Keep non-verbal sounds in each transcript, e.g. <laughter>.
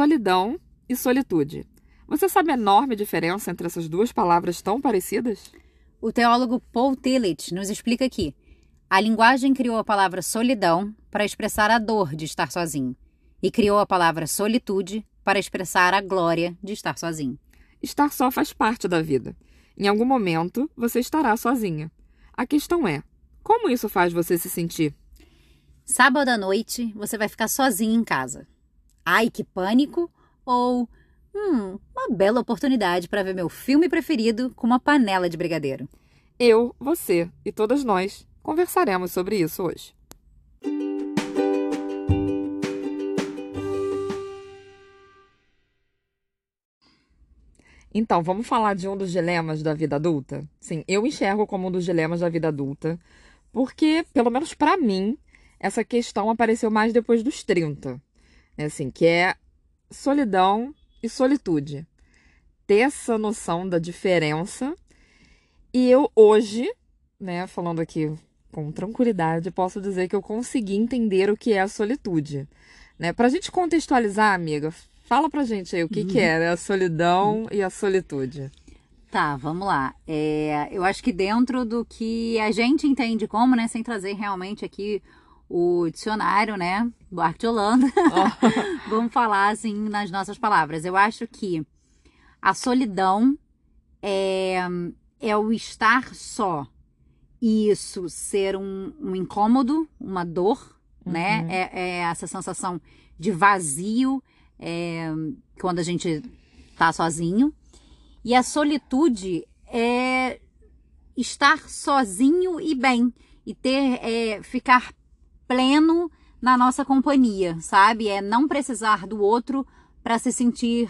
Solidão e solitude. Você sabe a enorme diferença entre essas duas palavras tão parecidas? O teólogo Paul Tillich nos explica que a linguagem criou a palavra solidão para expressar a dor de estar sozinho e criou a palavra solitude para expressar a glória de estar sozinho. Estar só faz parte da vida. Em algum momento, você estará sozinha. A questão é: como isso faz você se sentir? Sábado à noite, você vai ficar sozinho em casa. Ai, que pânico! Ou, hum, uma bela oportunidade para ver meu filme preferido com uma panela de brigadeiro. Eu, você e todas nós conversaremos sobre isso hoje. Então, vamos falar de um dos dilemas da vida adulta? Sim, eu enxergo como um dos dilemas da vida adulta, porque, pelo menos para mim, essa questão apareceu mais depois dos 30. Né? Assim, que é solidão e solitude. Ter essa noção da diferença. E eu hoje, né, falando aqui com tranquilidade, posso dizer que eu consegui entender o que é a solitude. Né? Pra gente contextualizar, amiga, Fala pra gente aí o que, que é né? a solidão e a solitude. Tá, vamos lá. É, eu acho que dentro do que a gente entende como, né, sem trazer realmente aqui o dicionário, né, do Arte de Holanda, oh. <laughs> vamos falar assim nas nossas palavras. Eu acho que a solidão é, é o estar só. E isso ser um, um incômodo, uma dor, né? uhum. né? É, é essa sensação de vazio, é, quando a gente tá sozinho. E a solitude é estar sozinho e bem. E ter, é, ficar pleno na nossa companhia, sabe? É não precisar do outro para se sentir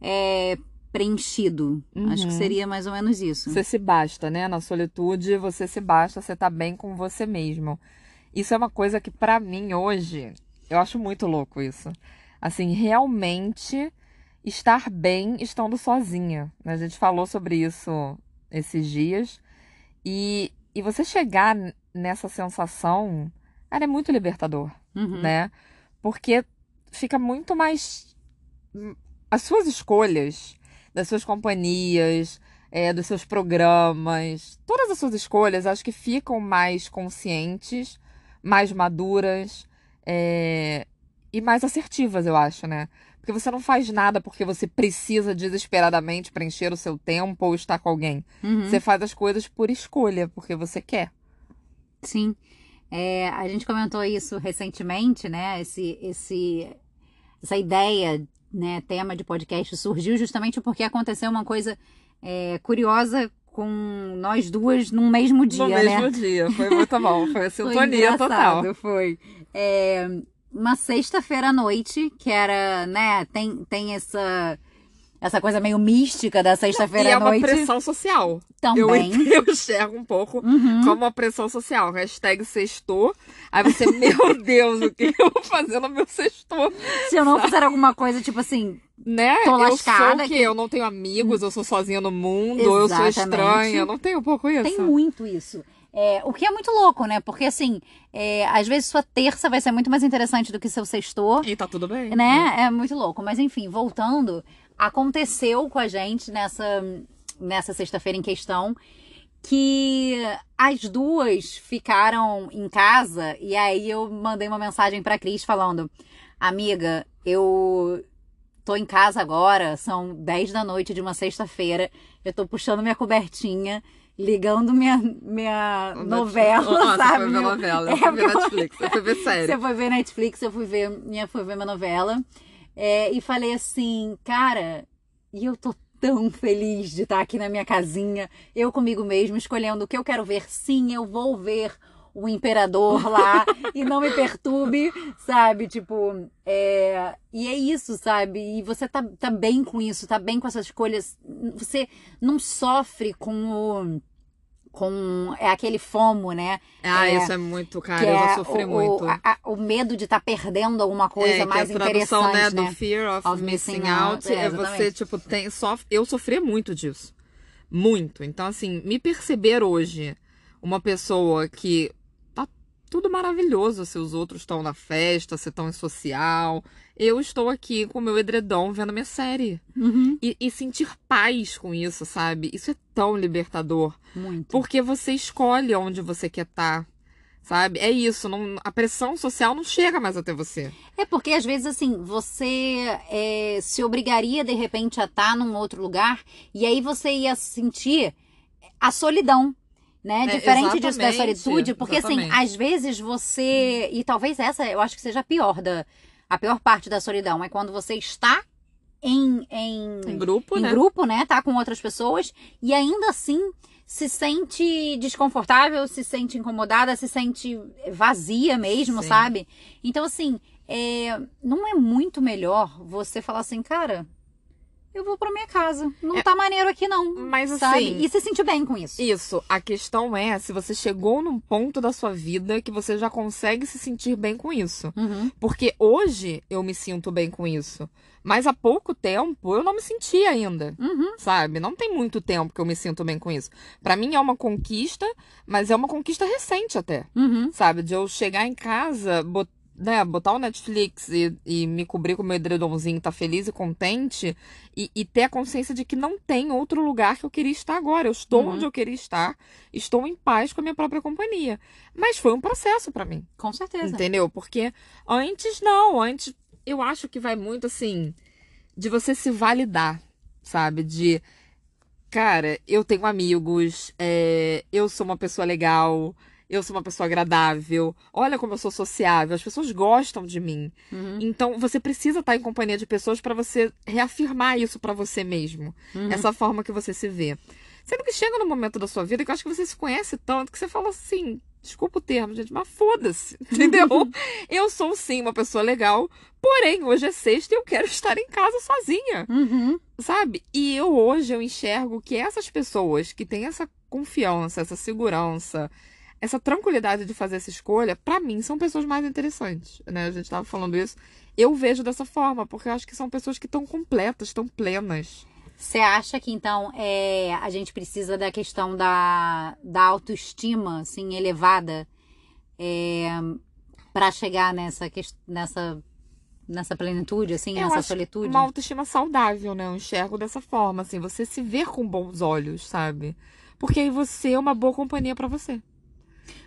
é, preenchido. Uhum. Acho que uhum. seria mais ou menos isso. Você se basta, né? Na solitude, você se basta, você tá bem com você mesmo. Isso é uma coisa que, para mim, hoje, eu acho muito louco isso assim, realmente estar bem estando sozinha. A gente falou sobre isso esses dias. E, e você chegar nessa sensação, ela é muito libertador, uhum. né? Porque fica muito mais. As suas escolhas, das suas companhias, é, dos seus programas, todas as suas escolhas, acho que ficam mais conscientes, mais maduras. É, e mais assertivas, eu acho, né? Porque você não faz nada porque você precisa desesperadamente preencher o seu tempo ou estar com alguém. Uhum. Você faz as coisas por escolha, porque você quer. Sim. É, a gente comentou isso recentemente, né? Esse, esse, essa ideia, né, tema de podcast surgiu justamente porque aconteceu uma coisa é, curiosa com nós duas num mesmo dia, no né? No mesmo dia, foi muito bom, <laughs> foi a sintonia foi total. Foi. É, uma sexta-feira à noite, que era, né, tem, tem essa essa coisa meio mística da sexta-feira à noite. E é uma pressão social. Também. Eu, <laughs> eu enxergo um pouco uhum. como uma pressão social. Hashtag sextou. Aí você, <laughs> meu Deus, o que eu vou fazer no meu sextou? Se eu não fizer alguma coisa, tipo assim, né? Tô lascada. Eu sou que... Eu não tenho amigos, eu sou sozinha no mundo, Exatamente. eu sou estranha. Eu não tenho um pouco isso. Tem muito isso. É, o que é muito louco, né? Porque assim, é, às vezes sua terça vai ser muito mais interessante do que seu sextor. E tá tudo bem. Né? É muito louco. Mas enfim, voltando, aconteceu com a gente nessa, nessa sexta-feira em questão que as duas ficaram em casa e aí eu mandei uma mensagem pra Cris falando: Amiga, eu tô em casa agora, são 10 da noite de uma sexta-feira, eu tô puxando minha cobertinha ligando minha, minha novela, Nossa, sabe? Você foi ver novela, eu é, fui ver Netflix, eu fui ver série. Você foi ver Netflix, eu fui ver, minha, fui ver minha novela. É, e falei assim, cara, e eu tô tão feliz de estar aqui na minha casinha, eu comigo mesmo, escolhendo o que eu quero ver. Sim, eu vou ver o imperador lá <laughs> e não me perturbe, sabe? Tipo, é... e é isso, sabe? E você tá, tá bem com isso, tá bem com essas escolhas. Você não sofre com o com é aquele fomo, né? Ah, é, isso é muito, cara, eu já é sofri o, muito. O, a, o medo de estar tá perdendo alguma coisa é, mais que a tradução, né, né, do fear of, of missing, missing out, out é, você tipo tem sofre, eu sofri muito disso. Muito. Então assim, me perceber hoje uma pessoa que tudo maravilhoso se os outros estão na festa, se estão em social. Eu estou aqui com o meu edredom vendo minha série. Uhum. E, e sentir paz com isso, sabe? Isso é tão libertador. Muito. Porque você escolhe onde você quer estar. Sabe? É isso. Não, a pressão social não chega mais até você. É porque às vezes assim, você é, se obrigaria de repente a estar num outro lugar e aí você ia sentir a solidão. Né? É, Diferente disso da solitude, porque assim, exatamente. às vezes você. E talvez essa eu acho que seja a pior da. A pior parte da solidão é quando você está em, em, Em grupo, em né? grupo, né? Tá com outras pessoas e ainda assim se sente desconfortável, se sente incomodada, se sente vazia mesmo, Sim. sabe? Então, assim, é, não é muito melhor você falar assim, cara, eu vou pra minha casa. Não É- tá maneiro aqui, não. Mas sabe? assim. E se sentir bem com isso. Isso, a questão é se você chegou num ponto da sua vida que você já consegue se sentir bem com isso. Uhum. Porque hoje eu me sinto bem com isso. Mas há pouco tempo eu não me sentia ainda. Uhum. Sabe? Não tem muito tempo que eu me sinto bem com isso. Pra mim é uma conquista, mas é uma conquista recente até. Uhum. Sabe? De eu chegar em casa, bot- né, botar o Netflix e, e me cobrir com o meu edredomzinho, tá feliz e contente, e, e ter a consciência de que não tem outro lugar que eu queria estar agora. Eu estou Uhum. onde eu queria estar, estou em paz com a minha própria companhia. Mas foi um processo pra mim. Com certeza. Entendeu? Porque antes não, antes eu acho que vai muito assim de você se validar, sabe? De cara, eu tenho amigos, é, eu sou uma pessoa legal, eu sou uma pessoa agradável, olha como eu sou sociável, as pessoas gostam de mim. Uhum. Então você precisa estar em companhia de pessoas pra você reafirmar isso pra você mesmo, Uhum. essa forma que você se vê. Sendo que chega no momento da sua vida que eu acho que você se conhece tanto que você fala assim, desculpa o termo, gente, mas foda-se, <laughs> entendeu? <laughs> eu sou sim uma pessoa legal, porém hoje é sexta e eu quero estar em casa sozinha, Uhum. sabe? E eu hoje eu enxergo que essas pessoas que têm essa confiança, essa segurança, essa tranquilidade de fazer essa escolha, pra mim são pessoas mais interessantes, né? A gente tava falando isso. Eu vejo dessa forma, porque eu acho que são pessoas que estão completas, estão plenas. Você acha que então é, a gente precisa da questão da, da autoestima assim elevada é, para chegar nessa nessa nessa plenitude assim, Eu nessa solitude? Uma autoestima saudável, né? Eu enxergo dessa forma, assim, você se ver com bons olhos, sabe? Porque aí você é uma boa companhia pra você.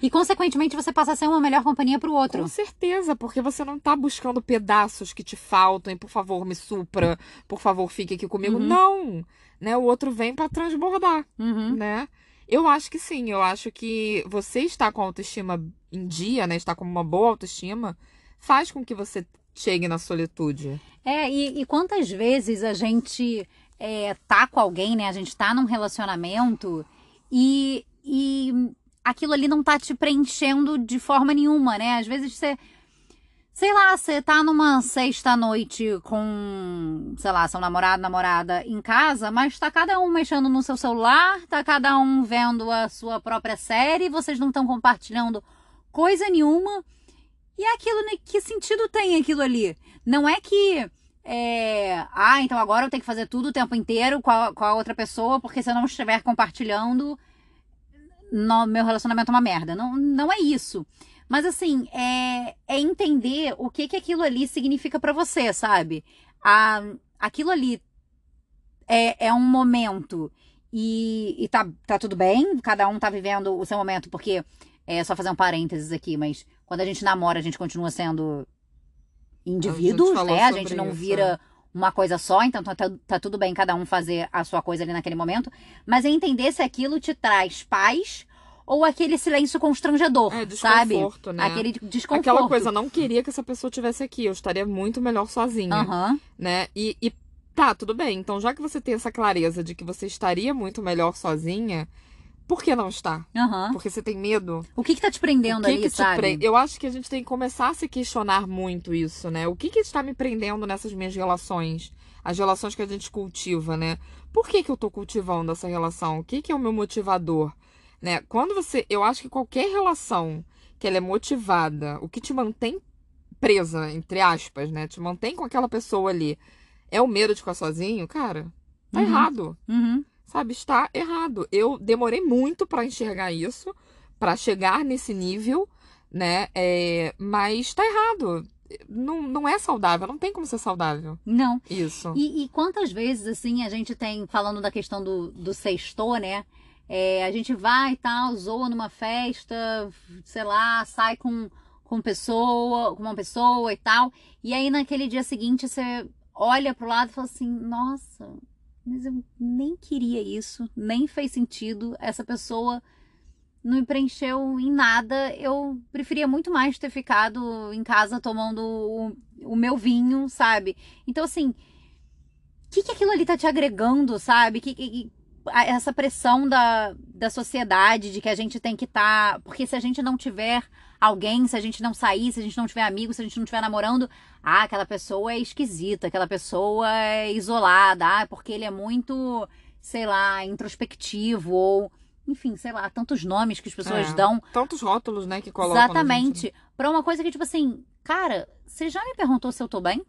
E consequentemente você passa a ser uma melhor companhia pro outro. Com certeza, porque você não tá buscando pedaços que te faltam e por favor me supra, por favor fique aqui comigo. Uhum. Não, né? O outro vem pra transbordar, Uhum. né? Eu acho que sim, eu acho que você estar com autoestima em dia, né? Estar com uma boa autoestima, faz com que você chegue na solitude. É, e, e quantas vezes a gente é, tá com alguém, né? A gente tá num relacionamento e, e aquilo ali não tá te preenchendo de forma nenhuma, né? Às vezes você. Sei lá, você tá numa sexta-noite com, sei lá, seu namorado, namorada em casa, mas tá cada um mexendo no seu celular, tá cada um vendo a sua própria série, vocês não estão compartilhando coisa nenhuma. E é aquilo, né? Que sentido tem aquilo ali? Não é que. é, ah, então agora eu tenho que fazer tudo o tempo inteiro com a, com a outra pessoa, porque se eu não estiver compartilhando, no, meu relacionamento é uma merda. Não, não é isso. Mas assim, é, é entender o que, que aquilo ali significa pra você, sabe? A, aquilo ali é, é um momento e, e tá, tá tudo bem, cada um tá vivendo o seu momento, porque é só fazer um parênteses aqui, mas quando a gente namora, a gente continua sendo indivíduos, né? A gente não isso, vira uma coisa só, então tá, tá- tá tudo bem cada um fazer a sua coisa ali naquele momento, mas é entender se aquilo te traz paz ou aquele silêncio constrangedor, É, sabe? né? Aquele desconforto. Aquela coisa, não queria que essa pessoa tivesse aqui, eu estaria muito melhor sozinha, Aham. né? E, e tá, tudo bem. Então, já que você tem essa clareza de que você estaria muito melhor sozinha, por que não estar? Aham. Porque você tem medo? O que que tá te prendendo o que ali, que sabe? prende? Eu acho que a gente tem que começar a se questionar muito isso, né? O que que está me prendendo nessas minhas relações? As relações que a gente cultiva, né? Por que que eu tô cultivando essa relação? O que que é o meu motivador? Né? Quando você... Eu acho que qualquer relação que ela é motivada, o que te mantém presa, entre aspas, né? Te mantém com aquela pessoa ali, é o medo de ficar sozinho, cara, tá Uhum. errado Uhum. Sabe, está errado. Eu demorei muito pra enxergar isso, pra chegar nesse nível, né? É, mas tá errado. Não, não é saudável, não tem como ser saudável. Não. Isso. E, e quantas vezes, assim, a gente tem, falando da questão do, do sextor, né? É, a gente vai e tal, zoa numa festa, sei lá, sai com, com pessoa, com uma pessoa e tal. E aí naquele dia seguinte você olha pro lado e fala assim, nossa, mas eu nem queria isso, nem fez sentido. Essa pessoa não me preencheu em nada. Eu preferia muito mais ter ficado em casa tomando o, o meu vinho, sabe? Então, assim, o que, que aquilo ali tá te agregando, sabe? Que, que, essa pressão da, da sociedade de que a gente tem que estar. Tá... Porque se a gente não tiver alguém, se a gente não sair, se a gente não tiver amigo, se a gente não estiver namorando, ah, aquela pessoa é esquisita, aquela pessoa é isolada, ah, porque ele é muito, sei lá, introspectivo ou enfim, sei lá, tantos nomes que as pessoas é, dão. Tantos rótulos, né, que colocam. Exatamente. Gente... Pra uma coisa que, tipo assim, cara, você já me perguntou se eu tô bem?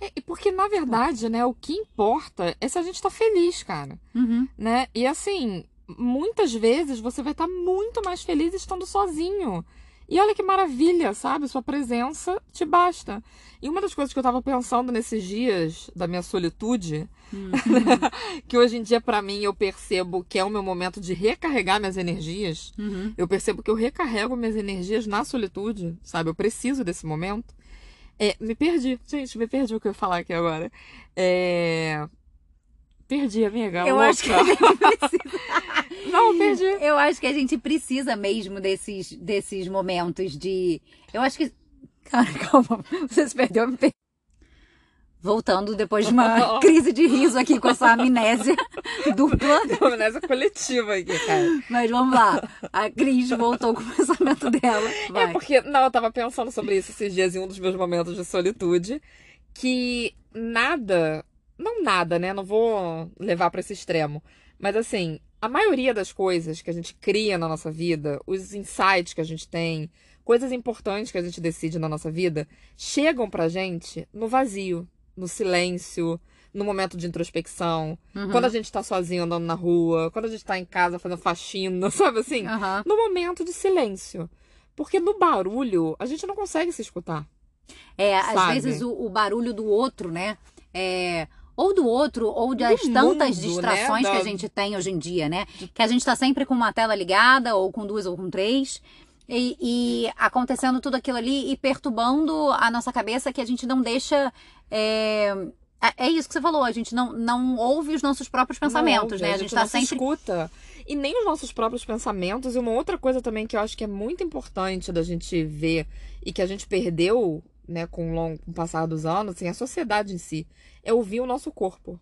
É, porque, na verdade, né, o que importa é se a gente tá feliz, cara. Uhum. Né? E assim, muitas vezes você vai estar tá muito mais feliz estando sozinho. E olha que maravilha, sabe? Sua presença te basta. E uma das coisas que eu tava pensando nesses dias da minha solitude, uhum. <laughs> que hoje em dia para mim eu percebo que é o meu momento de recarregar minhas energias. Uhum. Eu percebo que eu recarrego minhas energias na solitude, sabe? Eu preciso desse momento. É, me perdi. Gente, me perdi o que eu ia falar aqui agora. É... Perdi, amiga. Eu louca. acho que a gente <laughs> precisa. Não, perdi. Eu acho que a gente precisa mesmo desses, desses momentos de. Eu acho que. Cara, <laughs> calma. Você se perdeu, eu me perdi. Voltando depois de uma <laughs> crise de riso aqui com essa amnésia dupla. Uma amnésia coletiva aqui, cara. Mas vamos lá. A Cris voltou com o pensamento dela. É Vai. É porque, não, eu tava pensando sobre isso esses dias em um dos meus momentos de solitude. Que nada, não nada, né? Não vou levar para esse extremo. Mas assim, a maioria das coisas que a gente cria na nossa vida, os insights que a gente tem, coisas importantes que a gente decide na nossa vida, chegam pra gente no vazio no silêncio, no momento de introspecção, uhum. quando a gente tá sozinho andando na rua, quando a gente tá em casa fazendo faxina, <laughs> sabe assim? Uhum. No momento de silêncio. Porque no barulho a gente não consegue se escutar. É, sabe? às vezes o, o, barulho do outro, né? É, ou do outro, ou das do tantas mundo, distrações né? da... que a gente tem hoje em dia, né? Que a gente tá sempre com uma tela ligada, ou com duas ou com três. E, e, acontecendo tudo aquilo ali e perturbando a nossa cabeça que a gente não deixa. É, é, é isso que você falou, a gente não, não ouve os nossos próprios pensamentos, ouve, né? A gente, a gente tá sempre. escuta. E nem os nossos próprios pensamentos. E uma outra coisa também que eu acho que é muito importante da gente ver e que a gente perdeu, né, com o, longo, com o passar dos anos, assim, a sociedade em si, é ouvir o nosso corpo.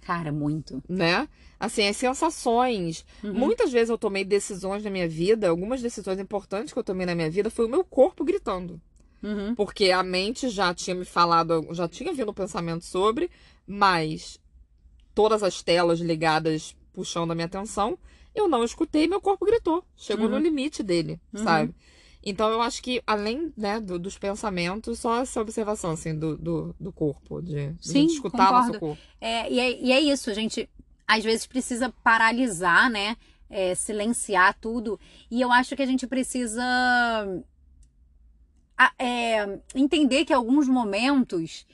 Cara, muito. Né? Assim, as sensações. Uhum. Muitas vezes eu tomei decisões na minha vida, algumas decisões importantes que eu tomei na minha vida foi o meu corpo gritando. Uhum. Porque a mente já tinha me falado, já tinha vindo o pensamento sobre, mas todas as telas ligadas puxando a minha atenção, eu não escutei, meu corpo gritou. Chegou uhum. no limite dele, uhum. sabe? Então eu acho que, além né, do, dos pensamentos, só essa observação assim, do, do, do corpo, de, Sim, de escutar concordo. nosso corpo. É, e, é, e é isso, a gente às vezes precisa paralisar, né? É, silenciar tudo. E eu acho que a gente precisa é, entender que alguns momentos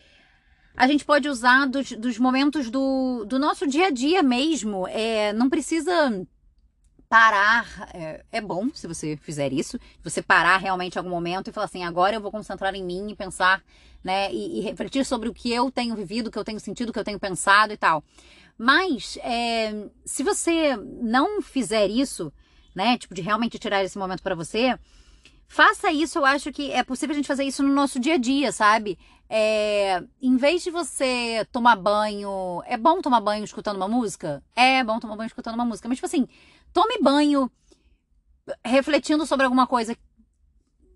a gente pode usar dos, dos momentos do, do nosso dia a dia mesmo. É, não precisa parar. É, é, bom se você fizer isso. Você parar realmente algum momento e falar assim: agora eu vou concentrar em mim e pensar, né? E, e refletir sobre o que eu tenho vivido, o que eu tenho sentido, o que eu tenho pensado e tal. Mas é, se você não fizer isso, né? Tipo, de realmente tirar esse momento para você. Faça isso, eu acho que é possível a gente fazer isso no nosso dia a dia, sabe? É, em vez de você tomar banho. É bom tomar banho escutando uma música? É bom tomar banho escutando uma música. Mas, tipo assim, tome banho refletindo sobre alguma coisa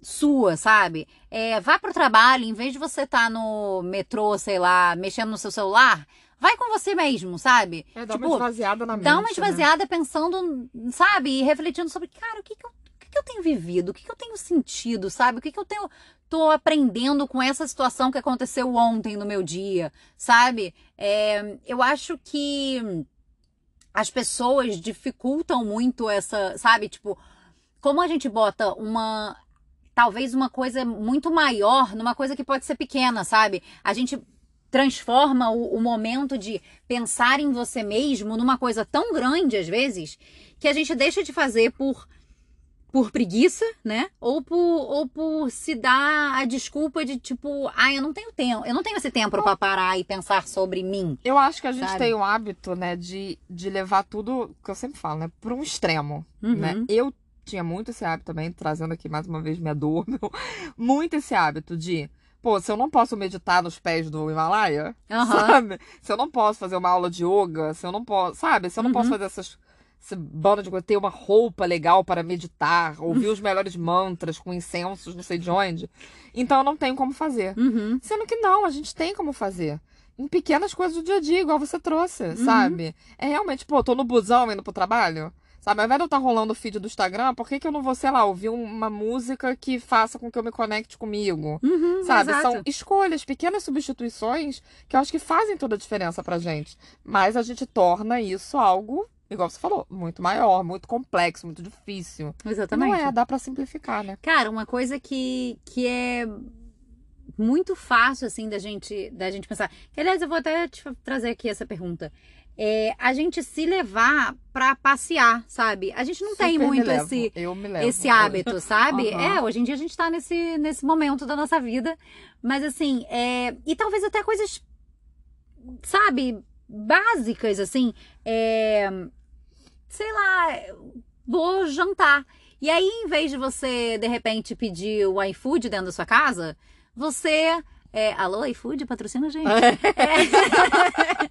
sua, sabe? É, vá pro trabalho, em vez de você estar tá no metrô, sei lá, mexendo no seu celular, vai com você mesmo, sabe? É, dá tipo, uma esvaziada na mente. Dá uma né? esvaziada né? pensando, sabe? E refletindo sobre, cara, o que que eu, o que que eu tenho vivido? O que que eu tenho sentido, sabe? O que que eu tenho tô aprendendo com essa situação que aconteceu ontem no meu dia, sabe? É, eu acho que as pessoas dificultam muito essa, sabe? Tipo, como a gente bota uma talvez uma coisa muito maior numa coisa que pode ser pequena, sabe? A gente transforma o, o, momento de pensar em você mesmo numa coisa tão grande, às vezes, que a gente deixa de fazer por por preguiça, né? Ou por, ou por se dar a desculpa de tipo, ah, eu não tenho tempo, eu não tenho esse tempo para parar e pensar sobre mim. Eu acho que a gente sabe? tem o hábito, né, de, de levar tudo, que eu sempre falo, né, para um extremo, uhum. né? Eu tinha muito esse hábito também, trazendo aqui mais uma vez minha dor, <laughs> meu, muito esse hábito de Pô, se eu não posso meditar nos pés do Himalaia, uhum. sabe? Se eu não posso fazer uma aula de yoga, se eu não posso, sabe? Se eu não uhum. posso fazer essas bando de ter uma roupa legal para meditar, ouvir os melhores mantras com incensos, não sei de onde. Então eu não tenho como fazer. Uhum. Sendo que não, a gente tem como fazer. Em pequenas coisas do dia a dia, igual você trouxe, uhum. sabe? É realmente, pô, tô no busão indo pro trabalho. Sabe, ao invés de eu estar tá rolando o feed do Instagram, por que, que eu não vou, sei lá, ouvir uma música que faça com que eu me conecte comigo? Uhum, sabe? Exato. São escolhas, pequenas substituições que eu acho que fazem toda a diferença pra gente. Mas a gente torna isso algo igual você falou, muito maior, muito complexo, muito difícil. Exatamente. Não é, dá para simplificar, né? Cara, uma coisa que, que é muito fácil, assim, da gente, da gente pensar. Aliás, eu vou até te trazer aqui essa pergunta é, a gente se levar para passear, sabe? A gente não Super tem muito esse, esse hábito, <laughs> sabe? Uhum. É, hoje em dia a gente tá nesse, nesse momento da nossa vida. Mas assim, é, e talvez até coisas, sabe, básicas, assim. É, sei lá, vou jantar. E aí, em vez de você, de repente, pedir o iFood dentro da sua casa, você é, alô, iFood, patrocina a gente. É. <laughs>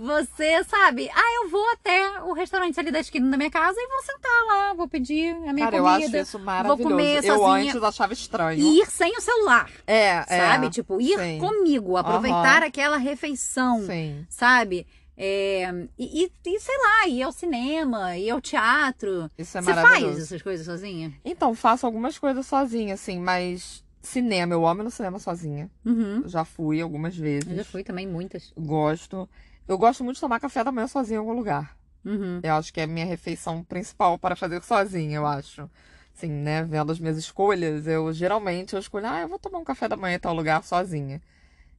Você sabe, ah, eu vou até o restaurante ali da esquina da minha casa e vou sentar lá, vou pedir a minha Cara, comida. eu acho isso maravilhoso. Vou comer eu sozinha. antes achava estranho. Ir sem o celular. É, Sabe? É, tipo, ir sim. comigo, aproveitar uhum. aquela refeição. Sim. Sabe? É, e, e, sei lá, ir ao cinema, ir ao teatro. Isso é Você maravilhoso. faz essas coisas sozinha? Então, faço algumas coisas sozinha, assim, mas Cinema, eu amo no cinema sozinha. Uhum. Já fui algumas vezes. Eu já fui também, muitas. Gosto. Eu gosto muito de tomar café da manhã sozinha em algum lugar. Uhum. Eu acho que é a minha refeição principal para fazer sozinha, eu acho. Assim, né? Vendo as minhas escolhas, eu geralmente eu escolho, ah, eu vou tomar um café da manhã em tal lugar sozinha.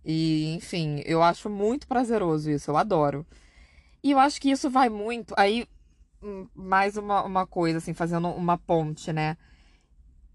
E, enfim, eu acho muito prazeroso isso, eu adoro. E eu acho que isso vai muito. Aí, hum, mais uma, uma coisa, assim, fazendo uma ponte, né?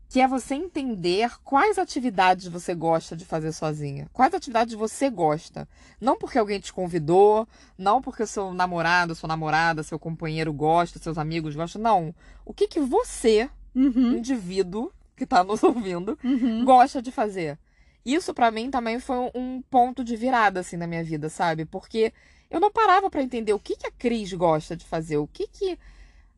que é você entender quais atividades você gosta de fazer sozinha. Quais atividades você gosta. Não porque alguém te convidou, não porque seu namorado, sua namorada, seu companheiro gosta, seus amigos gostam. Não. O que, que você, uhum. indivíduo que está nos ouvindo, uhum. gosta de fazer. Isso para mim também foi um ponto de virada assim na minha vida, sabe? Porque eu não parava para entender o que, que a Cris gosta de fazer, o que que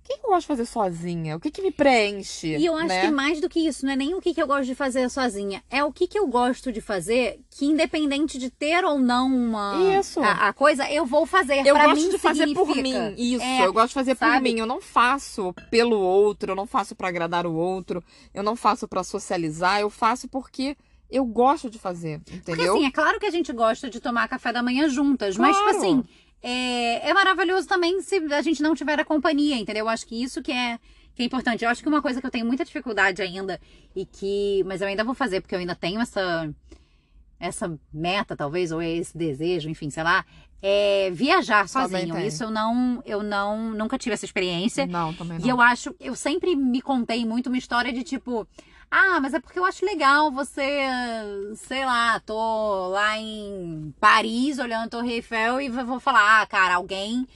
que, que eu gosto de fazer sozinha? O que, que me preenche? E eu acho né? que mais do que isso, não é nem o que, que eu gosto de fazer sozinha. É o que, que eu gosto de fazer que, independente de ter ou não uma. Isso. A, a coisa, eu vou fazer. Eu pra gosto mim de fazer significa. por mim. Isso. É, eu gosto de fazer sabe? por mim. Eu não faço pelo outro, eu não faço para agradar o outro, eu não faço para socializar, eu faço porque eu gosto de fazer, entendeu? Porque assim, é claro que a gente gosta de tomar café da manhã juntas, claro. mas tipo assim, é, é maravilhoso também se a gente não tiver a companhia, entendeu? Eu acho que isso que é, que é importante. Eu acho que uma coisa que eu tenho muita dificuldade ainda e que. Mas eu ainda vou fazer, porque eu ainda tenho essa. Essa meta, talvez, ou esse desejo, enfim, sei lá, é viajar sozinho. Isso eu não, eu não, nunca tive essa experiência. Não, também não. E eu acho, eu sempre me contei muito uma história de tipo, ah, mas é porque eu acho legal você, sei lá, tô lá em Paris olhando a Torre Eiffel e vou falar, ah, cara, alguém,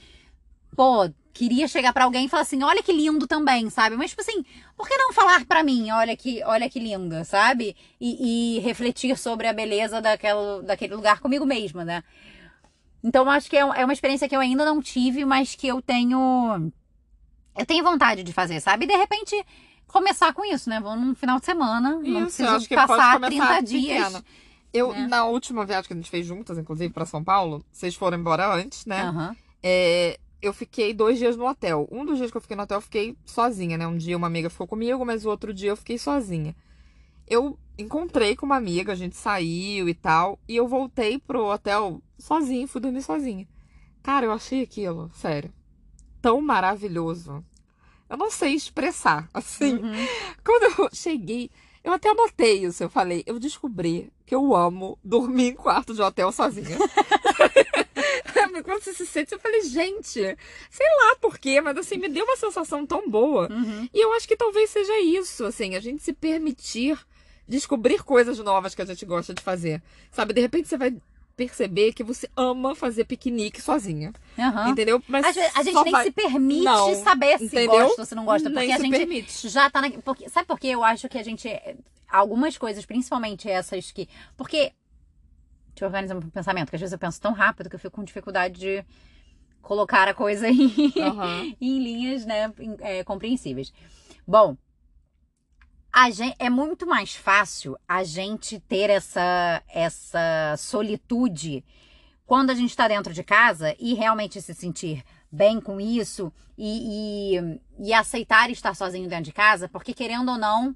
pô, queria chegar para alguém e falar assim, olha que lindo também, sabe? Mas tipo assim, por que não falar para mim, olha que, olha que linda, sabe? E, e refletir sobre a beleza daquela, daquele lugar comigo mesma, né? Então, acho que é, é uma experiência que eu ainda não tive, mas que eu tenho. Eu tenho vontade de fazer, sabe? E de repente começar com isso, né? Vamos num final de semana. Isso, não preciso acho que passar pode 30 dias. Eu, né? na última viagem que a gente fez juntas, inclusive, para São Paulo, vocês foram embora antes, né? Uhum. É, eu fiquei dois dias no hotel. Um dos dias que eu fiquei no hotel, eu fiquei sozinha, né? Um dia uma amiga ficou comigo, mas o outro dia eu fiquei sozinha. Eu encontrei com uma amiga, a gente saiu e tal, e eu voltei pro hotel sozinha, fui dormir sozinha. Cara, eu achei aquilo, sério, tão maravilhoso eu não sei expressar, assim. Uhum. Quando eu, cheguei. Eu até anotei isso, eu falei, eu descobri que eu amo dormir em quarto de hotel sozinha. <laughs> Quando você se sente, eu falei, gente, sei lá por quê, mas assim, me deu uma sensação tão boa. Uhum. E eu acho que talvez seja isso, assim, a gente se permitir descobrir coisas novas que a gente gosta de fazer. Sabe, de repente você vai perceber que você ama fazer piquenique sozinha. Aham. Entendeu? Mas Às vezes, a gente nem vai- se permite Não, saber se entendeu? gosta ou se não gosta. Porque Nem a se gente permite. já tá na. Porque, sabe por quê? Eu acho que a gente. Algumas coisas, principalmente essas que. Porque. Deixa eu organizar meu pensamento, que às vezes eu penso tão rápido que eu fico com dificuldade de colocar a coisa em, Aham. <laughs> em linhas né, é, compreensíveis. Bom, a gen- é muito mais fácil a gente ter essa, essa solitude quando a gente está dentro de casa e realmente se sentir bem com isso e, e, e aceitar estar sozinho dentro de casa, porque querendo ou não,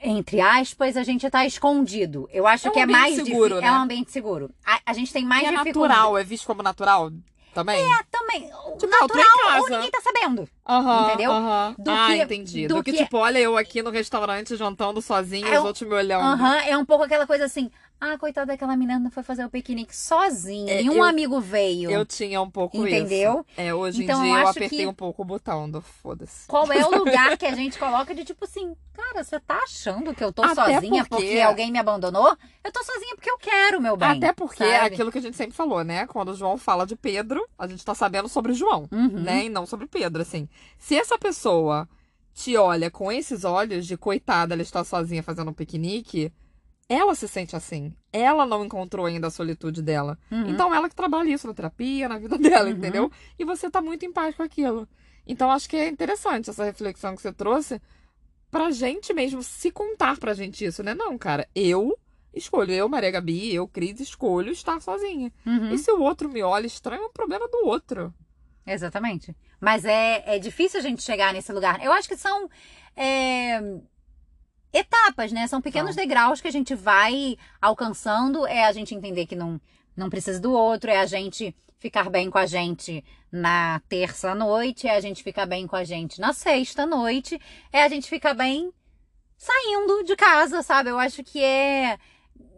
entre aspas, a gente tá escondido. Eu acho É um que é mais seguro, né? É um ambiente seguro. A, a gente tem mais E é dificuldade. natural, é visto como natural também? É, Também. Tipo, natural eu tô em ou casa. ninguém tá sabendo. Aham, entendeu? aham. Do ah, que- entendi. do Do, que, que- tipo, olha eu aqui no restaurante jantando sozinha, É os um- outros me olhando. Aham, é um pouco aquela coisa assim. Ah, coitada daquela menina foi fazer o piquenique sozinha. É, e um eu- amigo veio. Eu tinha um pouco Entendeu? isso. É, hoje Então, em eu dia eu acho apertei que- um pouco o botão do foda-se. Qual é o <laughs> lugar que a gente coloca de tipo assim, cara, você tá achando que eu tô Até sozinha porque- porque... alguém me abandonou? Eu tô sozinha porque eu quero, meu bem. Até porque é sabe? aquilo que a gente sempre falou, né? Quando o João fala de Pedro, a gente tá sabendo sobre João, Uhum. né? E não sobre Pedro, assim. Se essa pessoa te olha com esses olhos de coitada, ela está sozinha fazendo um piquenique, ela se sente assim. Ela não encontrou ainda a solitude dela. Uhum. Então ela que trabalha isso na terapia, na vida dela, Uhum. entendeu? E você tá muito em paz com aquilo. Então acho que é interessante essa reflexão que você trouxe pra gente mesmo se contar pra gente isso, né? Não, cara, eu escolho, eu, Maria Gabi, eu, Cris, escolho estar sozinha. Uhum. E se o outro me olha estranho, é um problema do outro. Exatamente. Mas é, é difícil a gente chegar nesse lugar. Eu acho que são é, etapas, né? São pequenos São. degraus que a gente vai alcançando. É a gente entender que não, não precisa do outro, é a gente ficar bem com a gente na terça noite, é a gente ficar bem com a gente na sexta noite, é a gente ficar bem saindo de casa, sabe? Eu acho que é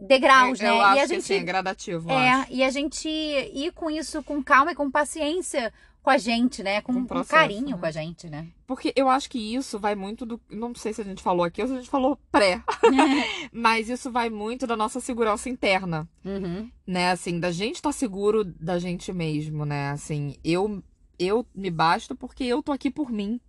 degraus, eu, né? eu acho e a que gente assim, é gradativo, é, acho. e a gente ir com isso com calma e com paciência com a gente, né? Com, Com com processo, carinho né? com a gente, né? Porque eu acho que isso vai muito do. Não sei se a gente falou aqui ou se a gente falou pré. <laughs> <laughs> Mas isso vai muito da nossa segurança interna. Uhum. né, assim, da gente estar seguro da gente mesmo, né? Assim, eu eu me basto porque eu tô aqui por mim,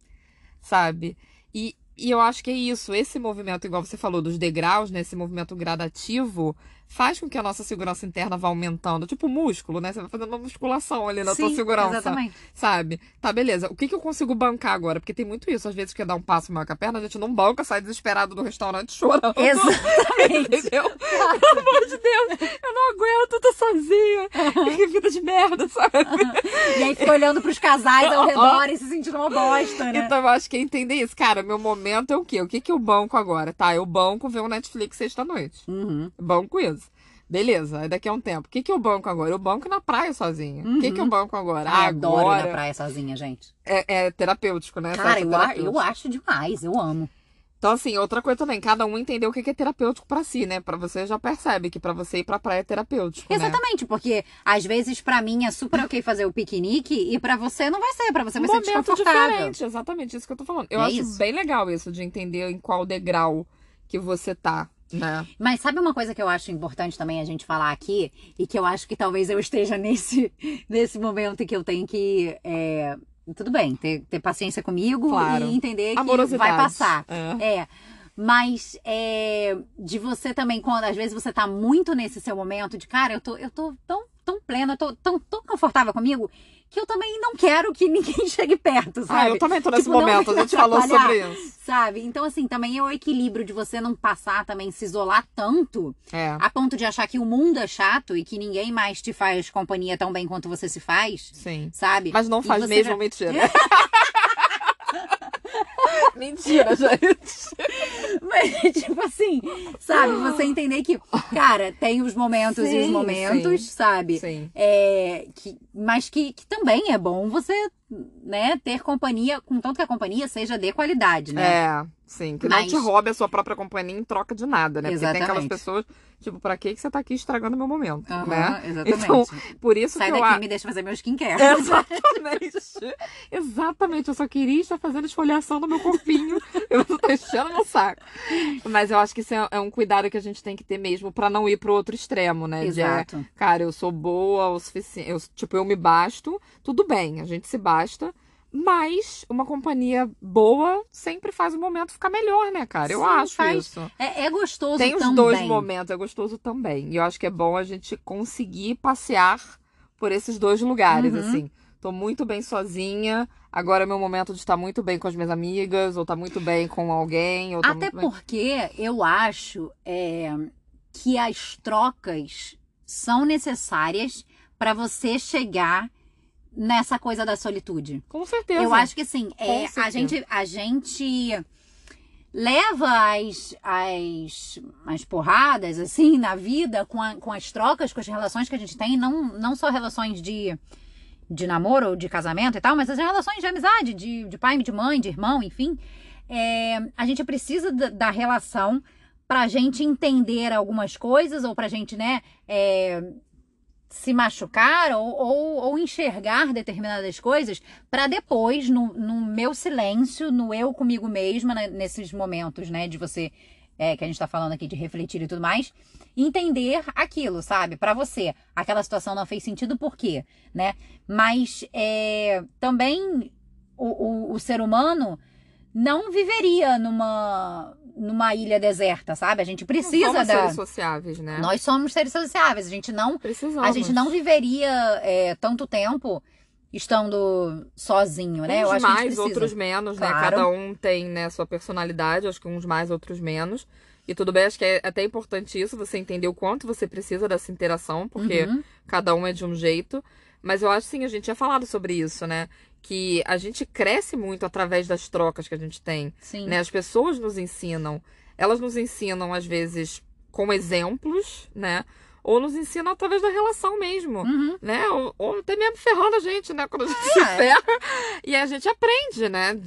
sabe? E, e eu acho que é isso, esse movimento, igual você falou, dos degraus, né? Esse movimento gradativo, faz com que a nossa segurança interna vá aumentando. Tipo músculo, né? Você vai fazendo uma musculação ali na tua Sim, segurança. Exatamente. Sabe? Tá, beleza. O que, que eu consigo bancar agora? Porque tem muito isso. Às vezes quer dar um passo maior que a perna, a gente não banca, sai desesperado do restaurante chorando. Exatamente. <laughs> Entendeu? Pelo amor de Deus, eu não aguento, tô sozinha. Que vida de merda, sabe? e aí fica olhando pros casais ao redor e se sentindo uma bosta, né? Então eu acho que é entender isso. Cara, meu momento é o quê? O que, que eu banco agora? Tá, eu banco ver um Netflix sexta-noite. Uhum. Banco isso. Beleza, daqui a um tempo. O que, que eu banco agora? Eu banco na praia sozinha. O que, que eu banco agora? Ai, adoro ir na agora praia sozinha, gente. é, é terapêutico, né? Cara, eu, a- eu acho demais, eu amo. Então, assim, outra coisa também, cada um entender o que é terapêutico pra si, né? Pra você já percebe que pra você ir pra praia é terapêutico, né? Exatamente, porque às vezes pra mim é super ok fazer o piquenique e pra você não vai ser, pra você vai um ser momento desconfortável. diferente, exatamente isso que eu tô falando. Eu É acho isso. bem legal isso de entender em qual degrau que você tá, né? Mas sabe uma coisa que eu acho importante também a gente falar aqui, e que eu acho que talvez eu esteja <laughs> nesse, nesse momento que eu tenho que. é, tudo bem, ter, ter paciência comigo Claro. e entender que vai passar. É. É. Mas é, de você também, quando às vezes você tá muito nesse seu momento de, cara, eu tô, eu tô tão, tão plena, eu tô tão, tão confortável comigo, que eu também não quero que ninguém <laughs> chegue perto, sabe? Ah, eu também tô nesse Tipo, momento, a gente falou sobre isso. Sabe? Então, assim, também é o equilíbrio de você não passar também, se isolar tanto, É, a ponto de achar que o mundo é chato e que ninguém mais te faz companhia tão bem quanto você se faz, sim. sabe? Mas não faz mesmo já- mentira. <laughs> <laughs> <laughs> mentira, gente. Mas, tipo assim, sabe? Você entender que, cara, tem os momentos e os Sim, momentos, sim. sabe? Sim. É, que, mas que, que também é bom você né, ter companhia, contanto que a companhia seja de qualidade, né? É, sim. Que Mas... não te roube a sua própria companhia em troca de nada, né? Exatamente. Porque tem aquelas pessoas, tipo, pra que você tá aqui estragando meu momento, uhum, né? Exatamente. Então, por isso Sai que daqui eu... e me deixa fazer meu skincare. <laughs> Exatamente. exatamente. Eu só queria estar fazendo esfoliação no meu corpinho. <laughs> eu tô deixando no saco. Mas eu acho que isso é, é um cuidado que a gente tem que ter mesmo pra não ir pro outro extremo, né? Exato. De, cara, eu sou boa o suficiente. Eu, tipo, eu me basto. Tudo bem, a gente se basta mas uma companhia boa sempre faz o momento ficar melhor, né, cara? Eu Sim, acho faz. isso. É, é gostoso Tem os também. dois momentos, é gostoso também. E eu acho que é bom a gente conseguir passear por esses dois lugares, uhum. assim. Tô muito bem sozinha. Agora é meu momento de estar muito bem com as minhas amigas, ou estar tá muito bem com alguém. Até porque eu acho é, que as trocas são necessárias para você chegar nessa coisa da solitude. Com certeza. Eu acho que sim. É, a gente a gente leva as, as, as porradas assim na vida com, a, com as trocas, com as relações que a gente tem, não, não só relações de de namoro ou de casamento e tal, mas as relações de amizade, de, de pai, de mãe, de irmão, enfim. É, a gente precisa da, da relação pra gente entender algumas coisas ou pra gente, né, é, se machucar ou, ou, ou enxergar determinadas coisas para depois, no, no meu silêncio, no eu comigo mesma, né, nesses momentos, né, de você, é, que a gente tá falando aqui de refletir e tudo mais, entender aquilo, sabe? Para você, aquela situação não fez sentido, por quê? Né? Mas é, também o, o, o ser humano não viveria numa numa ilha deserta, sabe? A gente precisa somos da. seres sociáveis, né? Nós somos seres sociáveis. A gente não. Precisamos. A gente não viveria é, tanto tempo estando sozinho, né? Uns Eu acho mais, que outros menos, né? Claro. Cada um tem, né, sua personalidade, acho que uns mais, outros menos. E tudo bem, acho que é até importante isso, você entender o quanto você precisa dessa interação, porque Uhum. cada um é de um jeito. Mas eu acho sim, a gente tinha falado sobre isso, né? Que a gente cresce muito através das trocas que a gente tem. Sim. né? As pessoas nos ensinam. Elas nos ensinam, às vezes, com exemplos, né? Ou nos ensinam através da relação mesmo, Uhum. né? Ou, ou até mesmo ferrando a gente, né? Quando a gente É. <laughs> se ferra. E a gente aprende, né?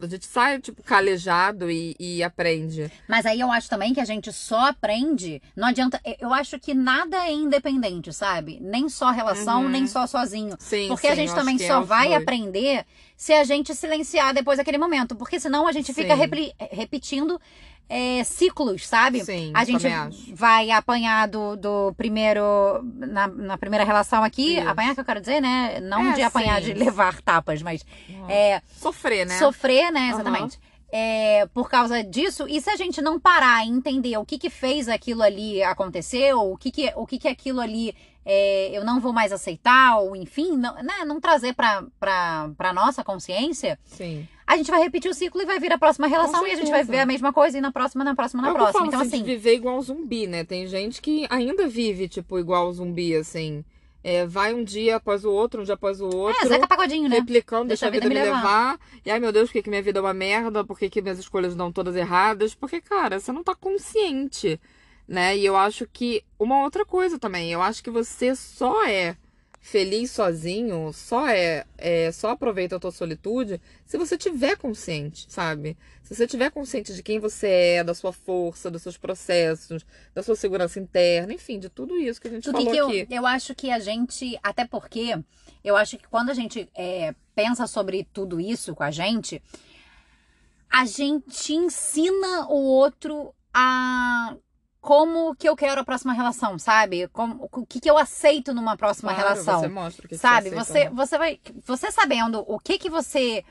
A gente sai, tipo, calejado e, e aprende. Mas aí eu acho também que a gente só aprende. Não adianta. Eu acho que nada é independente, sabe? Nem só relação, Uhum. nem só sozinho. Sim, Porque sim, a gente também só é vai dois. aprender se a gente silenciar depois daquele momento. Porque senão a gente fica repli- repetindo é, ciclos, sabe? Sim, a gente vai apanhar do, do primeiro. Na, na primeira relação aqui. Isso. Apanhar que eu quero dizer, né? Não É, de apanhar, sim. de levar tapas, mas. É, Sofrer, né? sofrer, né? Exatamente. É, por causa disso, e se a gente não parar e entender o que que fez aquilo ali acontecer, ou o que que, o que, que aquilo ali é, eu não vou mais aceitar, ou enfim, não, né, não trazer pra, pra, pra nossa consciência, Sim. A gente vai repetir o ciclo e vai vir a próxima relação e a gente vai ver a mesma coisa e na próxima, na próxima, na É próxima. falo, Então, assim, viver igual zumbi, né? Tem gente que ainda vive, tipo, igual zumbi, assim. É, vai um dia após o outro, um dia após o outro. é, Zeca Pagodinho, né? replicando, Deixa deixa, a vida, me levar. E ai meu Deus, por que, que minha vida é uma merda? Por que, que minhas escolhas dão todas erradas? Porque, cara, você não tá consciente, né? E eu acho que uma outra coisa também, eu acho que você só é feliz sozinho, só é, é só aproveita a tua solitude se você tiver consciente, sabe? Se você tiver consciente de quem você é, da sua força, dos seus processos, da sua segurança interna, enfim, de tudo isso que a gente Do que falou que eu, aqui. eu acho que a gente, até porque eu acho que quando a gente é, pensa sobre tudo isso com a gente, a gente ensina o outro a como que eu quero a próxima relação, sabe? Como, o que, que eu aceito numa próxima Claro, relação. Você mostra o que que sabe? aceita, Você, né? você vai, você sabendo o que que você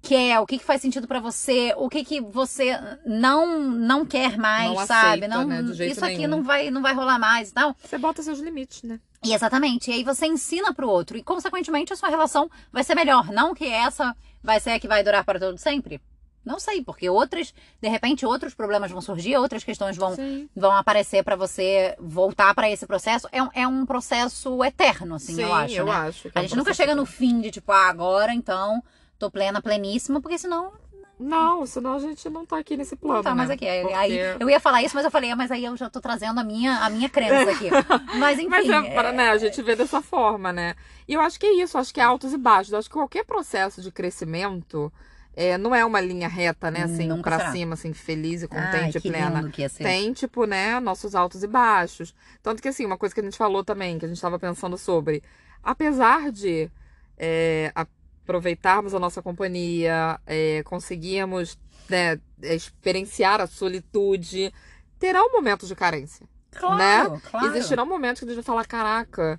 quer, o que que faz sentido pra você, o que que você não não quer mais, Não sabe? aceita, não, né, isso aqui nenhum. não vai não vai rolar mais e tal. Você bota seus limites, né? E exatamente. E aí você ensina pro outro. E, consequentemente, a sua relação vai ser melhor. Não que essa vai ser a que vai durar para todo sempre. Não sei, porque outras, de repente, outros problemas vão surgir, outras questões vão, Sim. vão aparecer para você voltar para esse processo. É, um- é um processo eterno, assim, Sim, eu acho. né? acho. A é um gente nunca chega no fim de tipo, ah, agora então tô plena, pleníssima, porque senão Não, senão a gente não tá aqui nesse plano. Não tá né? mais aqui. Porque... Aí, eu ia falar isso, mas eu falei, ah, mas aí eu já tô trazendo a minha, a minha crença aqui. <laughs> Mas enfim. mas é, é... Né, a gente vê dessa forma, né? E eu acho que é isso, acho que é altos e baixos. Eu acho que qualquer processo de crescimento. É, não é uma linha reta, né? Assim, Nunca pra será. cima, assim, feliz e contente e plena. Tem, tipo, né, nossos altos e baixos. Tanto que, assim, uma coisa que a gente falou também, que a gente tava pensando sobre. Apesar de é, aproveitarmos a nossa companhia, é, conseguirmos né, experienciar a solitude, terá um momento de carência. Claro, né? claro. Existirão momentos que a gente vai falar, caraca,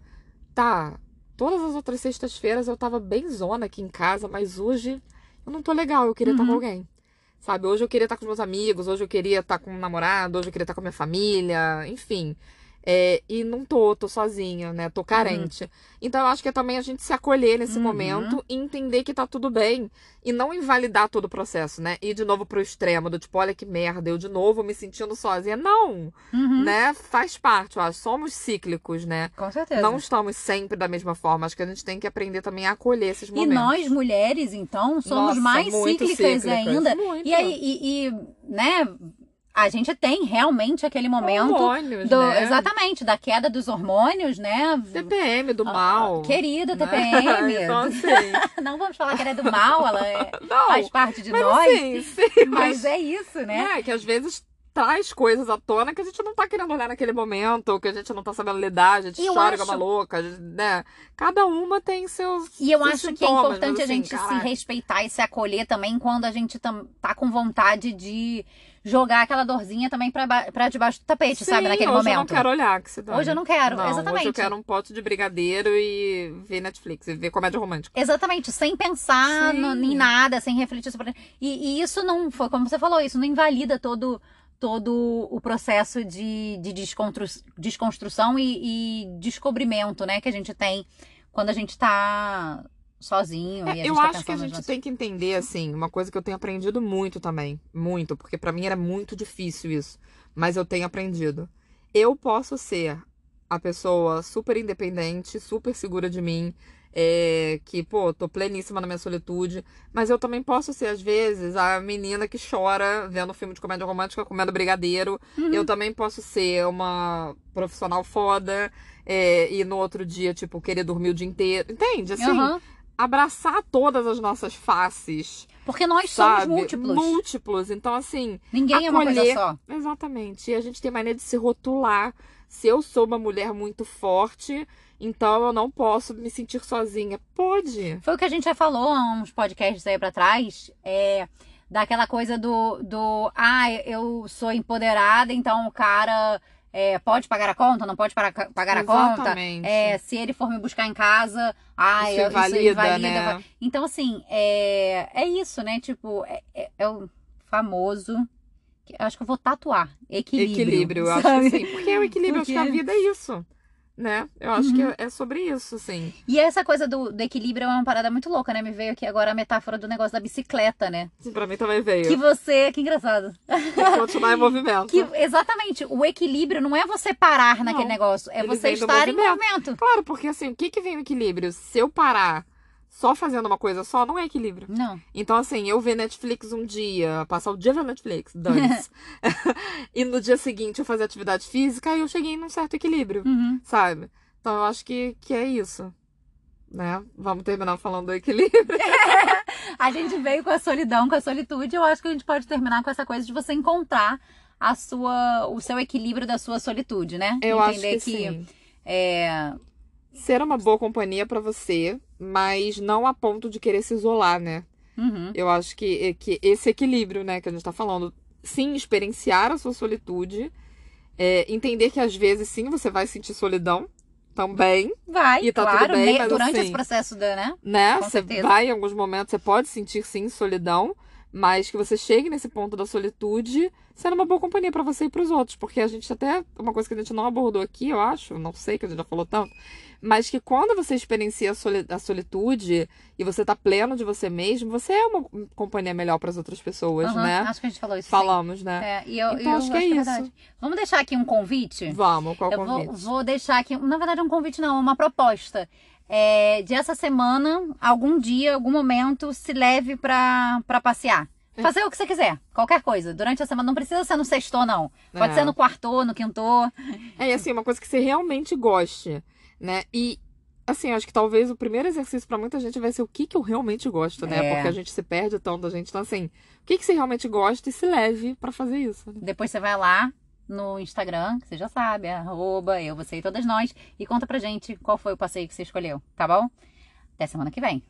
tá, todas as outras sextas-feiras eu tava bem zona aqui em casa, mas hoje eu não tô legal, eu queria uhum. estar com alguém. Sabe, hoje eu queria estar com meus amigos, hoje eu queria estar com um namorado, hoje eu queria estar com a minha família, enfim. É, e não tô, tô sozinha, né? Tô carente. Uhum. Então eu acho que é também a gente se acolher nesse uhum. momento e entender que tá tudo bem. E não invalidar todo o processo, né? Ir de novo pro extremo, do tipo, olha que merda, eu de novo me sentindo sozinha. Não! Uhum. Né? Faz parte, eu acho. Somos cíclicos, né? Com certeza. Não estamos sempre da mesma forma. Acho que a gente tem que aprender também a acolher esses momentos. E nós, mulheres, então, somos Nossa, mais cíclicas, cíclicas, ainda. Muito. E aí, e, e, né? A gente tem realmente aquele momento hormônios, do, né? exatamente da queda dos hormônios, né? TPM do ah, mal. querida TPM. <laughs> então, assim... <laughs> não vamos falar que ela é do mal, ela é, <laughs> faz parte de mas, nós. Sim, sim, mas, mas é isso, né? É que às vezes traz coisas à tona que a gente não tá querendo olhar naquele momento, que a gente não tá sabendo lidar, a gente chora acho... uma louca, né? Cada uma tem seus. E eu seus acho que é importante assim, a gente caraca. se respeitar e se acolher também quando a gente tá com vontade de jogar aquela dorzinha também pra, pra debaixo do tapete, Sim, sabe? Naquele hoje momento. Hoje eu não quero olhar, que se dane. Hoje eu não quero, não, exatamente. Hoje eu quero um pote de brigadeiro e ver Netflix, e ver comédia romântica. Exatamente, sem pensar no, em nada, sem refletir sobre. E, e isso não foi, como você falou, isso não invalida todo todo o processo de, de desconstru, desconstrução e, e, descobrimento, né, que a gente tem quando a gente tá sozinho. É, eu tá acho que a gente tem que entender, assim, uma coisa que eu tenho aprendido muito também. Muito, porque para mim era muito difícil isso. Mas eu tenho aprendido. Eu posso ser a pessoa super independente, super segura de mim, é, que, pô, tô pleníssima na minha solitude, mas eu também posso ser, às vezes, a menina que chora vendo filme de comédia romântica comendo brigadeiro. Uhum. Eu também posso ser uma profissional foda é, e no outro dia, tipo, querer dormir o dia inteiro. Entende? Assim, uhum abraçar todas as nossas faces. Porque nós sabe? somos múltiplos. Múltiplos. Então, assim. Ninguém acolher... é uma coisa só. Exatamente. E a gente tem maneira de se rotular. Se eu sou uma mulher muito forte, então eu não posso me sentir sozinha. Pode. Foi o que a gente já falou há uns podcasts aí pra trás. É. Daquela coisa do, do. Ah, eu sou empoderada, então o cara é, pode pagar a conta, não pode pagar, pagar a conta. É, se ele for me buscar em casa, ai, isso, invalida, isso invalida. Né? Então, assim, é, é isso, né? Tipo, é, é, é o famoso. Acho que eu vou tatuar. Equilíbrio. Equilíbrio, eu acho que sim. Porque é o equilíbrio, Porque... acho que a vida é isso né? Eu acho uhum. que é sobre isso, sim. E essa coisa do, do, equilíbrio é uma parada muito louca, né? Me veio aqui agora a metáfora do negócio da bicicleta, né? Sim, pra mim também veio. Que você. Que engraçado. Continuar em <laughs> movimento. Que, exatamente. O equilíbrio não é você parar não, naquele negócio, é você estar movimento. em movimento. Claro, porque assim, o que, que vem o equilíbrio? Se eu parar só fazendo uma coisa só não é equilíbrio. Não. Então, assim, eu ver Netflix um dia, passar o dia vendo Netflix, dane <laughs> e no dia seguinte eu fazer atividade física, aí eu cheguei num certo equilíbrio, uhum. sabe? Então eu acho que, que é isso. Né? Vamos terminar falando do equilíbrio. <laughs> a gente veio com a solidão, com a solitude. Eu acho que a gente pode terminar com essa coisa de você encontrar a sua, o seu equilíbrio da sua solitude, né? Eu Entender acho que, que sim. É... Ser uma boa companhia para você, mas não a ponto de querer se isolar, né? Uhum. Eu acho que, que esse equilíbrio, né, que a gente tá falando, sim, experienciar a sua solitude, é, entender que às vezes sim você vai sentir solidão, também. Vai, e tá claro, tudo bem, durante assim, esse processo, da, né? Né? Com você certeza. vai em alguns momentos, você pode sentir sim solidão, mas que você chegue nesse ponto da solitude sendo uma boa companhia para você e para os outros, porque a gente até uma coisa que a gente não abordou aqui, eu acho, não sei que a gente já falou tanto, mas que quando você experiencia a solitude e você tá pleno de você mesmo, você é uma companhia melhor para as outras pessoas, uhum, né? Acho que a gente falou isso. Falamos, sim. né? É, e eu, então eu acho que é, é isso. Vamos deixar aqui um convite? Vamos, qual eu convite? Vou, vou deixar aqui, na verdade, um convite não, uma proposta. É, de essa semana, algum dia, algum momento, se leve para passear É. Fazer o que você quiser, qualquer coisa. Durante a semana, não precisa ser no sexto, não. Pode é. ser no quarto, no quinto. É, e assim, uma coisa que você realmente goste, né? E, assim, acho que talvez o primeiro exercício para muita gente vai ser o que, que eu realmente gosto, né? É. Porque a gente se perde tanto, a gente. Então, assim, o que, que você realmente gosta e se leve para fazer isso. Né? Depois você vai lá no Instagram, que você já sabe, arroba eu, você e todas nós, e conta pra gente qual foi o passeio que você escolheu, tá bom? Até semana que vem.